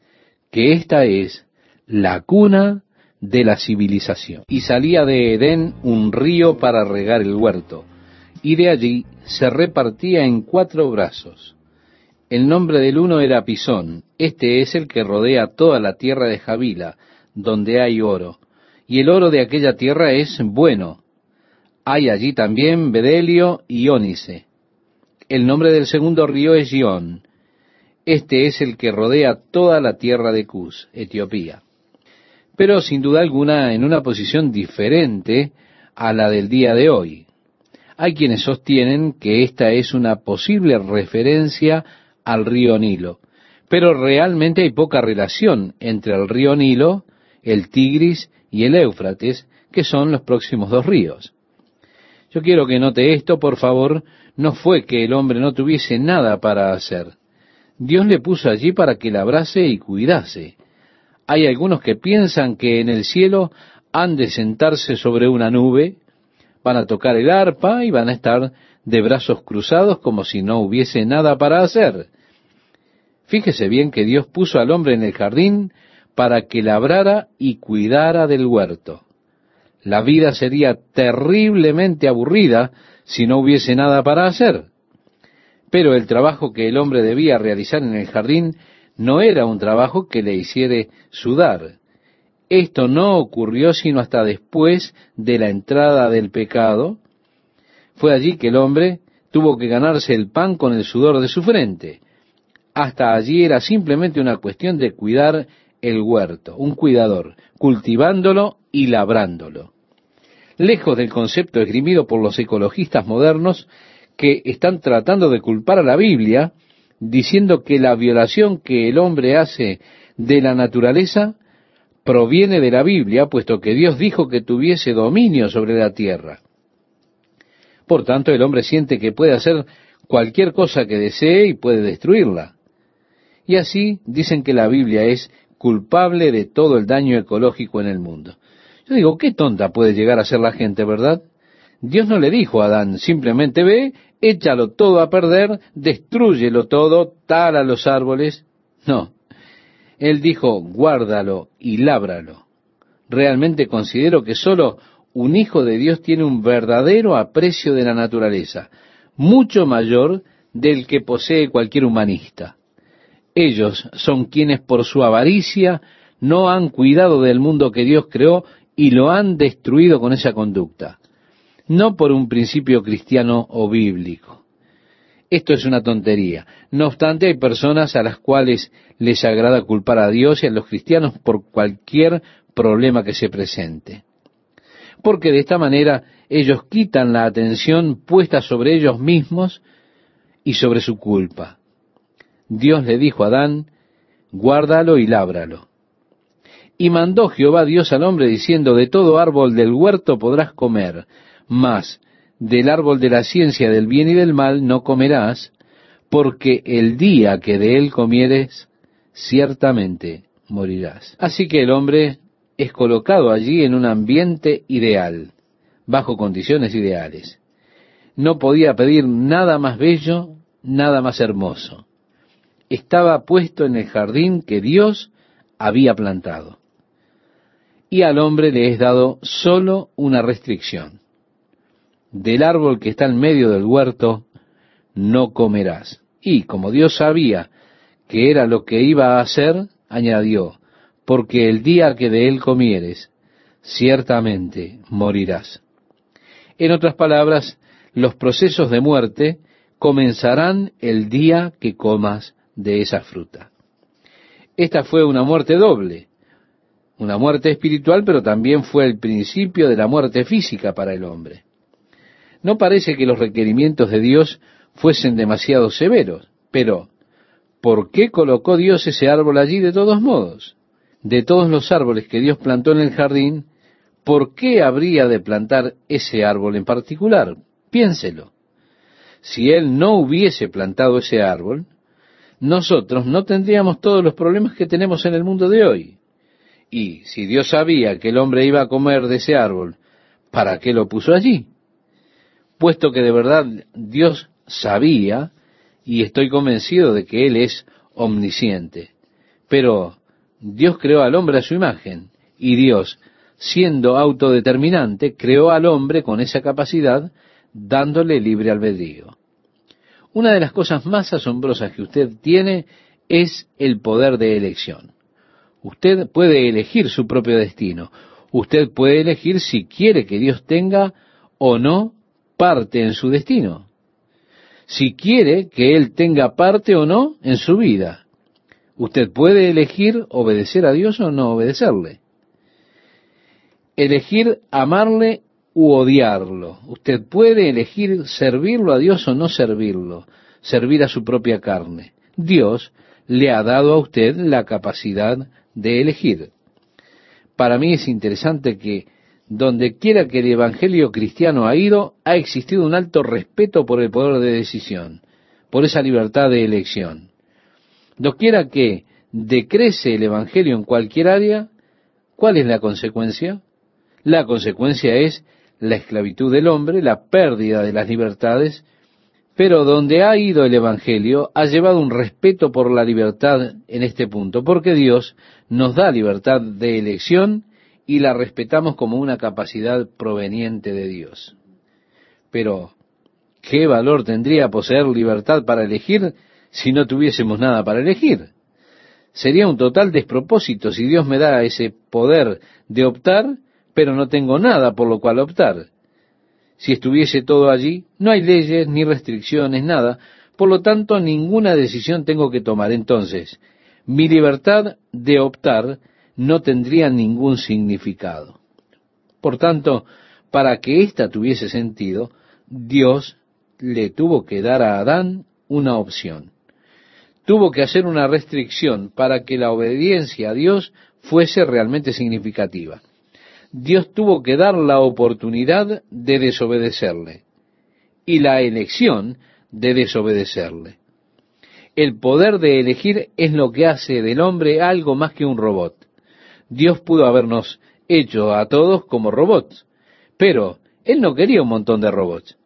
que esta es la cuna de la civilización. Y salía de Edén un río para regar el huerto y de allí se repartía en cuatro brazos. El nombre del uno era Pisón, este es el que rodea toda la tierra de Javila, donde hay oro, y el oro de aquella tierra es bueno. Hay allí también Bedelio y Ónice. El nombre del segundo río es Gión. Este es el que rodea toda la tierra de Cus, Etiopía. Pero sin duda alguna en una posición diferente a la del día de hoy. Hay quienes sostienen que esta es una posible referencia al río Nilo, pero realmente hay poca relación entre el río Nilo, el Tigris y el Éufrates, que son los próximos dos ríos. Yo quiero que note esto, por favor, no fue que el hombre no tuviese nada para hacer. Dios le puso allí para que labrase y cuidase. Hay algunos que piensan que en el cielo han de sentarse sobre una nube, van a tocar el arpa y van a estar de brazos cruzados como si no hubiese nada para hacer. Fíjese bien que Dios puso al hombre en el jardín para que labrara y cuidara del huerto. La vida sería terriblemente aburrida si no hubiese nada para hacer. Pero el trabajo que el hombre debía realizar en el jardín no era un trabajo que le hiciera sudar. Esto no ocurrió sino hasta después de la entrada del pecado. Fue allí que el hombre tuvo que ganarse el pan con el sudor de su frente. Hasta allí era simplemente una cuestión de cuidar el huerto, un cuidador, cultivándolo y labrándolo. Lejos del concepto esgrimido por los ecologistas modernos que están tratando de culpar a la Biblia, diciendo que la violación que el hombre hace de la naturaleza proviene de la Biblia, puesto que Dios dijo que tuviese dominio sobre la tierra. Por tanto, el hombre siente que puede hacer cualquier cosa que desee y puede destruirla. Y así dicen que la Biblia es culpable de todo el daño ecológico en el mundo. Yo digo, qué tonta puede llegar a ser la gente, ¿verdad? Dios no le dijo a Adán, simplemente ve, échalo todo a perder, destruyelo todo, tala los árboles. No. Él dijo, guárdalo y lábralo. Realmente considero que solo un hijo de Dios tiene un verdadero aprecio de la naturaleza, mucho mayor del que posee cualquier humanista. Ellos son quienes por su avaricia no han cuidado del mundo que Dios creó y lo han destruido con esa conducta no por un principio cristiano o bíblico. Esto es una tontería. No obstante, hay personas a las cuales les agrada culpar a Dios y a los cristianos por cualquier problema que se presente. Porque de esta manera ellos quitan la atención puesta sobre ellos mismos y sobre su culpa. Dios le dijo a Adán, guárdalo y lábralo. Y mandó Jehová Dios al hombre diciendo, de todo árbol del huerto podrás comer, mas del árbol de la ciencia del bien y del mal no comerás, porque el día que de él comieres, ciertamente morirás. Así que el hombre es colocado allí en un ambiente ideal, bajo condiciones ideales. No podía pedir nada más bello, nada más hermoso. Estaba puesto en el jardín que Dios había plantado. Y al hombre le es dado solo una restricción del árbol que está en medio del huerto no comerás. Y como Dios sabía que era lo que iba a hacer, añadió, porque el día que de él comieres, ciertamente morirás. En otras palabras, los procesos de muerte comenzarán el día que comas de esa fruta. Esta fue una muerte doble, una muerte espiritual, pero también fue el principio de la muerte física para el hombre. No parece que los requerimientos de Dios fuesen demasiado severos, pero ¿por qué colocó Dios ese árbol allí de todos modos? De todos los árboles que Dios plantó en el jardín, ¿por qué habría de plantar ese árbol en particular? Piénselo. Si Él no hubiese plantado ese árbol, nosotros no tendríamos todos los problemas que tenemos en el mundo de hoy. Y si Dios sabía que el hombre iba a comer de ese árbol, ¿para qué lo puso allí? puesto que de verdad Dios sabía, y estoy convencido de que Él es omnisciente. Pero Dios creó al hombre a su imagen, y Dios, siendo autodeterminante, creó al hombre con esa capacidad, dándole libre albedrío. Una de las cosas más asombrosas que usted tiene es el poder de elección. Usted puede elegir su propio destino. Usted puede elegir si quiere que Dios tenga o no parte en su destino. si quiere que Él tenga parte o no en su vida. Usted puede elegir obedecer a Dios o no obedecerle. Elegir amarle odiarlo. Usted puede elegir servirlo a Dios o no servirlo, servir a su propia carne. Dios le ha dado a usted la capacidad de elegir. Para mí es interesante que donde quiera que el Evangelio cristiano ha ido, ha existido un alto respeto por el poder de decisión, por esa libertad de elección. quiera que decrece el Evangelio en cualquier área, ¿cuál es la consecuencia? La consecuencia es la esclavitud del hombre, la pérdida de las libertades, pero donde ha ido el Evangelio ha llevado un respeto por la libertad en este punto, porque Dios nos da libertad de elección y la respetamos como una capacidad proveniente de Dios. Pero, ¿qué valor tendría poseer libertad para elegir si no tuviésemos nada para elegir? Sería un total despropósito si Dios me da ese poder de optar, pero no tengo nada por lo cual optar. Si estuviese todo allí, no hay leyes ni restricciones, nada, por lo tanto ninguna decisión tengo que tomar. Entonces, mi libertad de optar no tendría ningún significado. Por tanto, para que ésta tuviese sentido, Dios le tuvo que dar a Adán una opción. Tuvo que hacer una restricción para que la obediencia a Dios fuese realmente significativa. Dios tuvo que dar la oportunidad de desobedecerle y la elección de desobedecerle. El poder de elegir es lo que hace del hombre algo más que un robot. Dios pudo habernos hecho a todos como robots, pero Él no quería un montón de robots.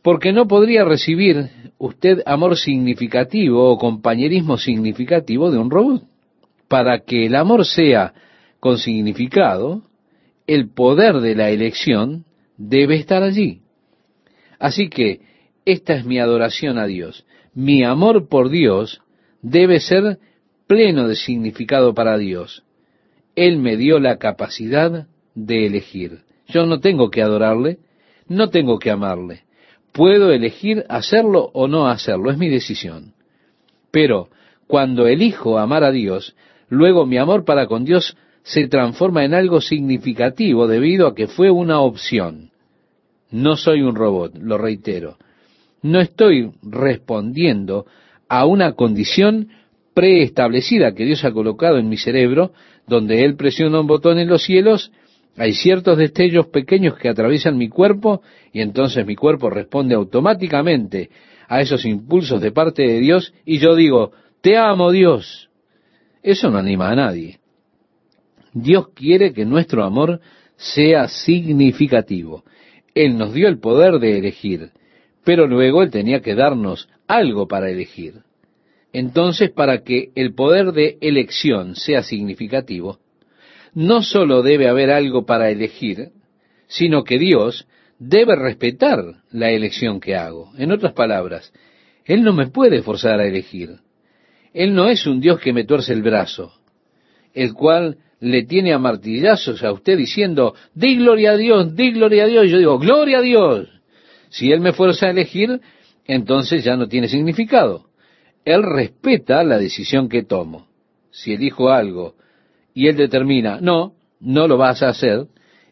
Porque no podría recibir usted amor significativo o compañerismo significativo de un robot. Para que el amor sea con significado, el poder de la elección debe estar allí. Así que esta es mi adoración a Dios. Mi amor por Dios debe ser pleno de significado para Dios. Él me dio la capacidad de elegir. Yo no tengo que adorarle, no tengo que amarle. Puedo elegir hacerlo o no hacerlo, es mi decisión. Pero cuando elijo amar a Dios, luego mi amor para con Dios se transforma en algo significativo debido a que fue una opción. No soy un robot, lo reitero. No estoy respondiendo a una condición preestablecida que Dios ha colocado en mi cerebro, donde Él presiona un botón en los cielos, hay ciertos destellos pequeños que atraviesan mi cuerpo y entonces mi cuerpo responde automáticamente a esos impulsos de parte de Dios y yo digo, te amo Dios. Eso no anima a nadie. Dios quiere que nuestro amor sea significativo. Él nos dio el poder de elegir, pero luego Él tenía que darnos algo para elegir. Entonces, para que el poder de elección sea significativo, no sólo debe haber algo para elegir, sino que Dios debe respetar la elección que hago. En otras palabras, Él no me puede forzar a elegir. Él no es un Dios que me tuerce el brazo, el cual le tiene a martillazos a usted diciendo, di gloria a Dios, di gloria a Dios. Y yo digo, gloria a Dios. Si Él me fuerza a elegir, entonces ya no tiene significado. Él respeta la decisión que tomo. Si elijo algo y Él determina, no, no lo vas a hacer,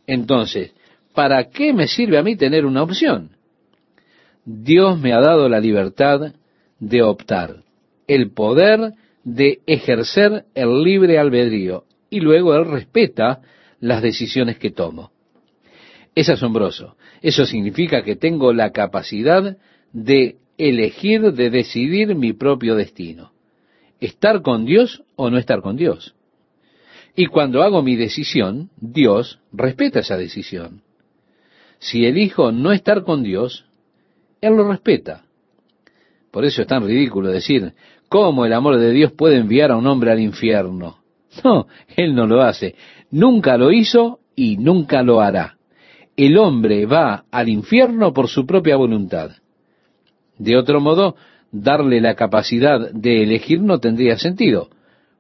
entonces, ¿para qué me sirve a mí tener una opción? Dios me ha dado la libertad de optar, el poder de ejercer el libre albedrío, y luego Él respeta las decisiones que tomo. Es asombroso. Eso significa que tengo la capacidad de elegir, de decidir mi propio destino. Estar con Dios o no estar con Dios. Y cuando hago mi decisión, Dios respeta esa decisión. Si elijo no estar con Dios, Él lo respeta. Por eso es tan ridículo decir, ¿cómo el amor de Dios puede enviar a un hombre al infierno? No, Él no lo hace. Nunca lo hizo y nunca lo hará. El hombre va al infierno por su propia voluntad. De otro modo, darle la capacidad de elegir no tendría sentido.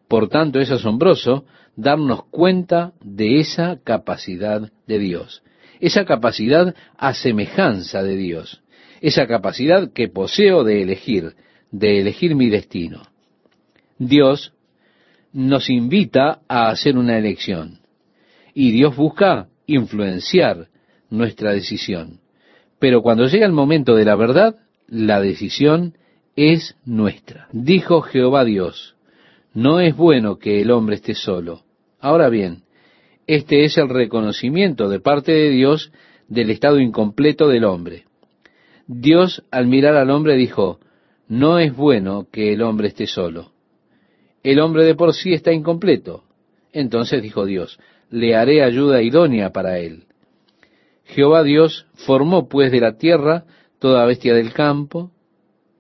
Por tanto, es asombroso darnos cuenta de esa capacidad de Dios, esa capacidad a semejanza de Dios, esa capacidad que poseo de elegir, de elegir mi destino. Dios nos invita a hacer una elección y Dios busca influenciar nuestra decisión. Pero cuando llega el momento de la verdad, la decisión es nuestra. Dijo Jehová Dios, no es bueno que el hombre esté solo. Ahora bien, este es el reconocimiento de parte de Dios del estado incompleto del hombre. Dios al mirar al hombre dijo, no es bueno que el hombre esté solo. El hombre de por sí está incompleto. Entonces dijo Dios, le haré ayuda idónea para él. Jehová Dios formó pues de la tierra toda bestia del campo,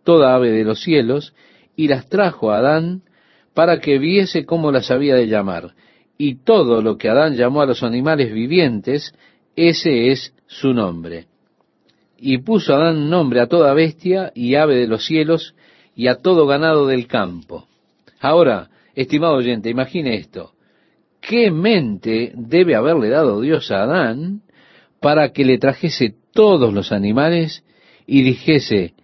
toda ave de los cielos, y las trajo a Adán para que viese cómo las había de llamar. Y todo lo que Adán llamó a los animales vivientes, ese es su nombre. Y puso Adán nombre a toda bestia y ave de los cielos y a todo ganado del campo. Ahora, estimado oyente, imagine esto. ¿Qué mente debe haberle dado Dios a Adán para que le trajese todos los animales y dijese,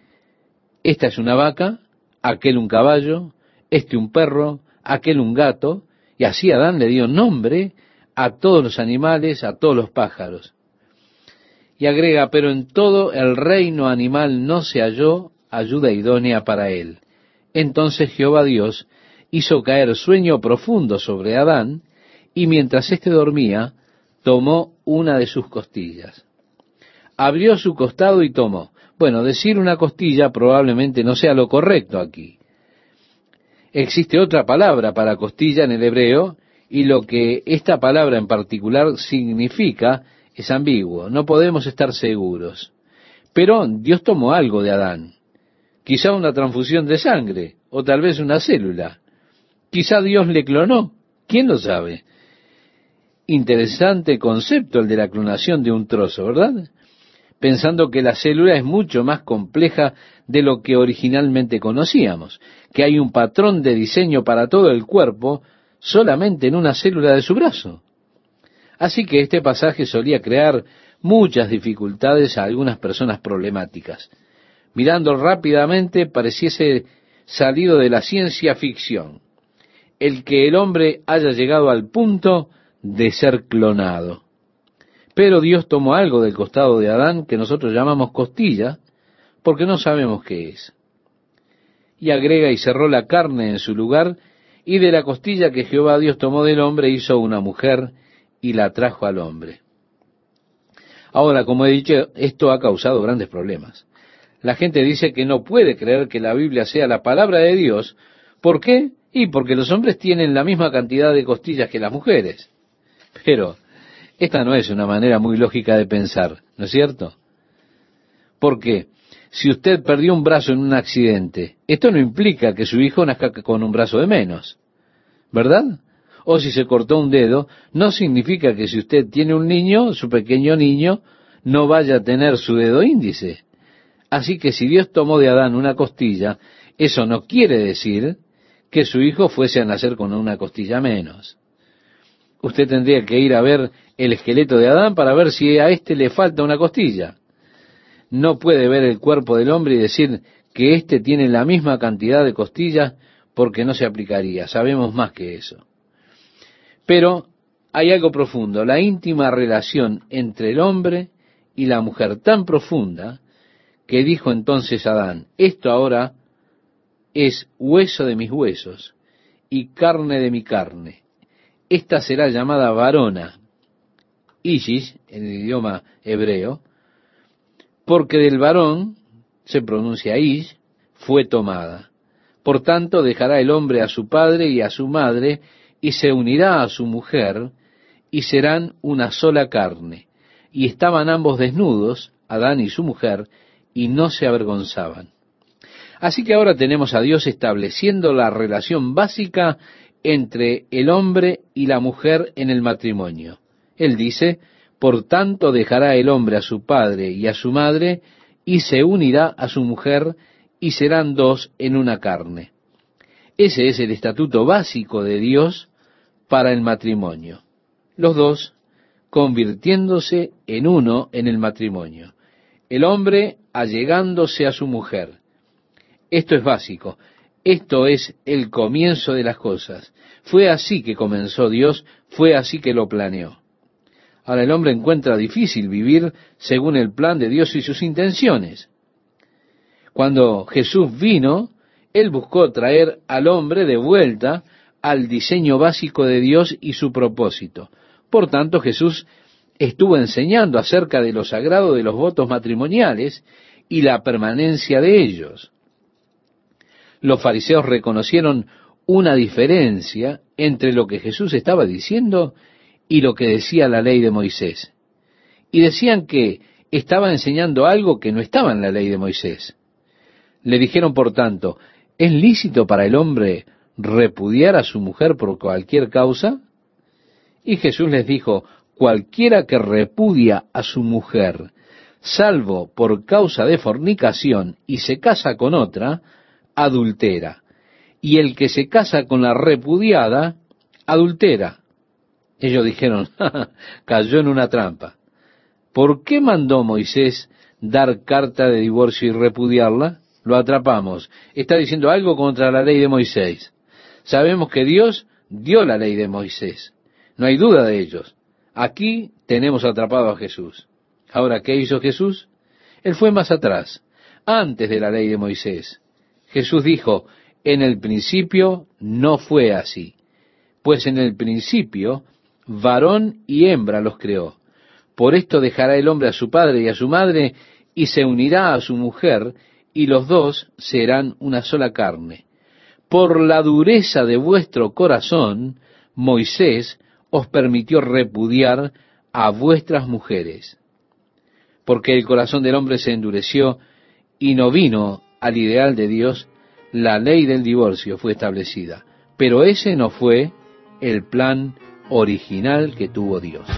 esta es una vaca, aquel un caballo, este un perro, aquel un gato, y así Adán le dio nombre a todos los animales, a todos los pájaros. Y agrega, pero en todo el reino animal no se halló ayuda idónea para él. Entonces Jehová Dios hizo caer sueño profundo sobre Adán, y mientras éste dormía, tomó una de sus costillas. Abrió su costado y tomó. Bueno, decir una costilla probablemente no sea lo correcto aquí. Existe otra palabra para costilla en el hebreo, y lo que esta palabra en particular significa es ambiguo, no podemos estar seguros. Pero Dios tomó algo de Adán, quizá una transfusión de sangre, o tal vez una célula. Quizá Dios le clonó, ¿quién lo sabe? Interesante concepto el de la clonación de un trozo, ¿verdad? Pensando que la célula es mucho más compleja de lo que originalmente conocíamos, que hay un patrón de diseño para todo el cuerpo solamente en una célula de su brazo. Así que este pasaje solía crear muchas dificultades a algunas personas problemáticas. Mirando rápidamente pareciese salido de la ciencia ficción, el que el hombre haya llegado al punto de ser clonado. Pero Dios tomó algo del costado de Adán que nosotros llamamos costilla, porque no sabemos qué es. Y agrega y cerró la carne en su lugar, y de la costilla que Jehová Dios tomó del hombre hizo una mujer y la trajo al hombre. Ahora, como he dicho, esto ha causado grandes problemas. La gente dice que no puede creer que la Biblia sea la palabra de Dios. ¿Por qué? Y porque los hombres tienen la misma cantidad de costillas que las mujeres. Pero esta no es una manera muy lógica de pensar, ¿no es cierto? Porque si usted perdió un brazo en un accidente, esto no implica que su hijo nazca con un brazo de menos, ¿verdad? O si se cortó un dedo, no significa que si usted tiene un niño, su pequeño niño, no vaya a tener su dedo índice. Así que si Dios tomó de Adán una costilla, eso no quiere decir que su hijo fuese a nacer con una costilla menos. Usted tendría que ir a ver el esqueleto de Adán para ver si a éste le falta una costilla. No puede ver el cuerpo del hombre y decir que éste tiene la misma cantidad de costillas porque no se aplicaría. Sabemos más que eso. Pero hay algo profundo, la íntima relación entre el hombre y la mujer tan profunda que dijo entonces Adán, esto ahora es hueso de mis huesos y carne de mi carne. Esta será llamada varona, Isis, en el idioma hebreo, porque del varón, se pronuncia Ish, fue tomada. Por tanto, dejará el hombre a su padre y a su madre, y se unirá a su mujer, y serán una sola carne. Y estaban ambos desnudos, Adán y su mujer, y no se avergonzaban. Así que ahora tenemos a Dios estableciendo la relación básica entre el hombre y la mujer en el matrimonio. Él dice, por tanto dejará el hombre a su padre y a su madre, y se unirá a su mujer, y serán dos en una carne. Ese es el estatuto básico de Dios para el matrimonio. Los dos convirtiéndose en uno en el matrimonio. El hombre allegándose a su mujer. Esto es básico. Esto es el comienzo de las cosas. Fue así que comenzó Dios, fue así que lo planeó. Ahora el hombre encuentra difícil vivir según el plan de Dios y sus intenciones. Cuando Jesús vino, Él buscó traer al hombre de vuelta al diseño básico de Dios y su propósito. Por tanto, Jesús estuvo enseñando acerca de lo sagrado de los votos matrimoniales y la permanencia de ellos. Los fariseos reconocieron una diferencia entre lo que Jesús estaba diciendo y lo que decía la ley de Moisés. Y decían que estaba enseñando algo que no estaba en la ley de Moisés. Le dijeron, por tanto, ¿es lícito para el hombre repudiar a su mujer por cualquier causa? Y Jesús les dijo, cualquiera que repudia a su mujer, salvo por causa de fornicación, y se casa con otra, adultera. Y el que se casa con la repudiada, adultera. Ellos dijeron, cayó en una trampa. ¿Por qué mandó Moisés dar carta de divorcio y repudiarla? Lo atrapamos. Está diciendo algo contra la ley de Moisés. Sabemos que Dios dio la ley de Moisés. No hay duda de ellos. Aquí tenemos atrapado a Jesús. Ahora, ¿qué hizo Jesús? Él fue más atrás, antes de la ley de Moisés. Jesús dijo, en el principio no fue así, pues en el principio varón y hembra los creó. Por esto dejará el hombre a su padre y a su madre, y se unirá a su mujer, y los dos serán una sola carne. Por la dureza de vuestro corazón, Moisés os permitió repudiar a vuestras mujeres, porque el corazón del hombre se endureció y no vino al ideal de Dios, la ley del divorcio fue establecida. Pero ese no fue el plan original que tuvo Dios.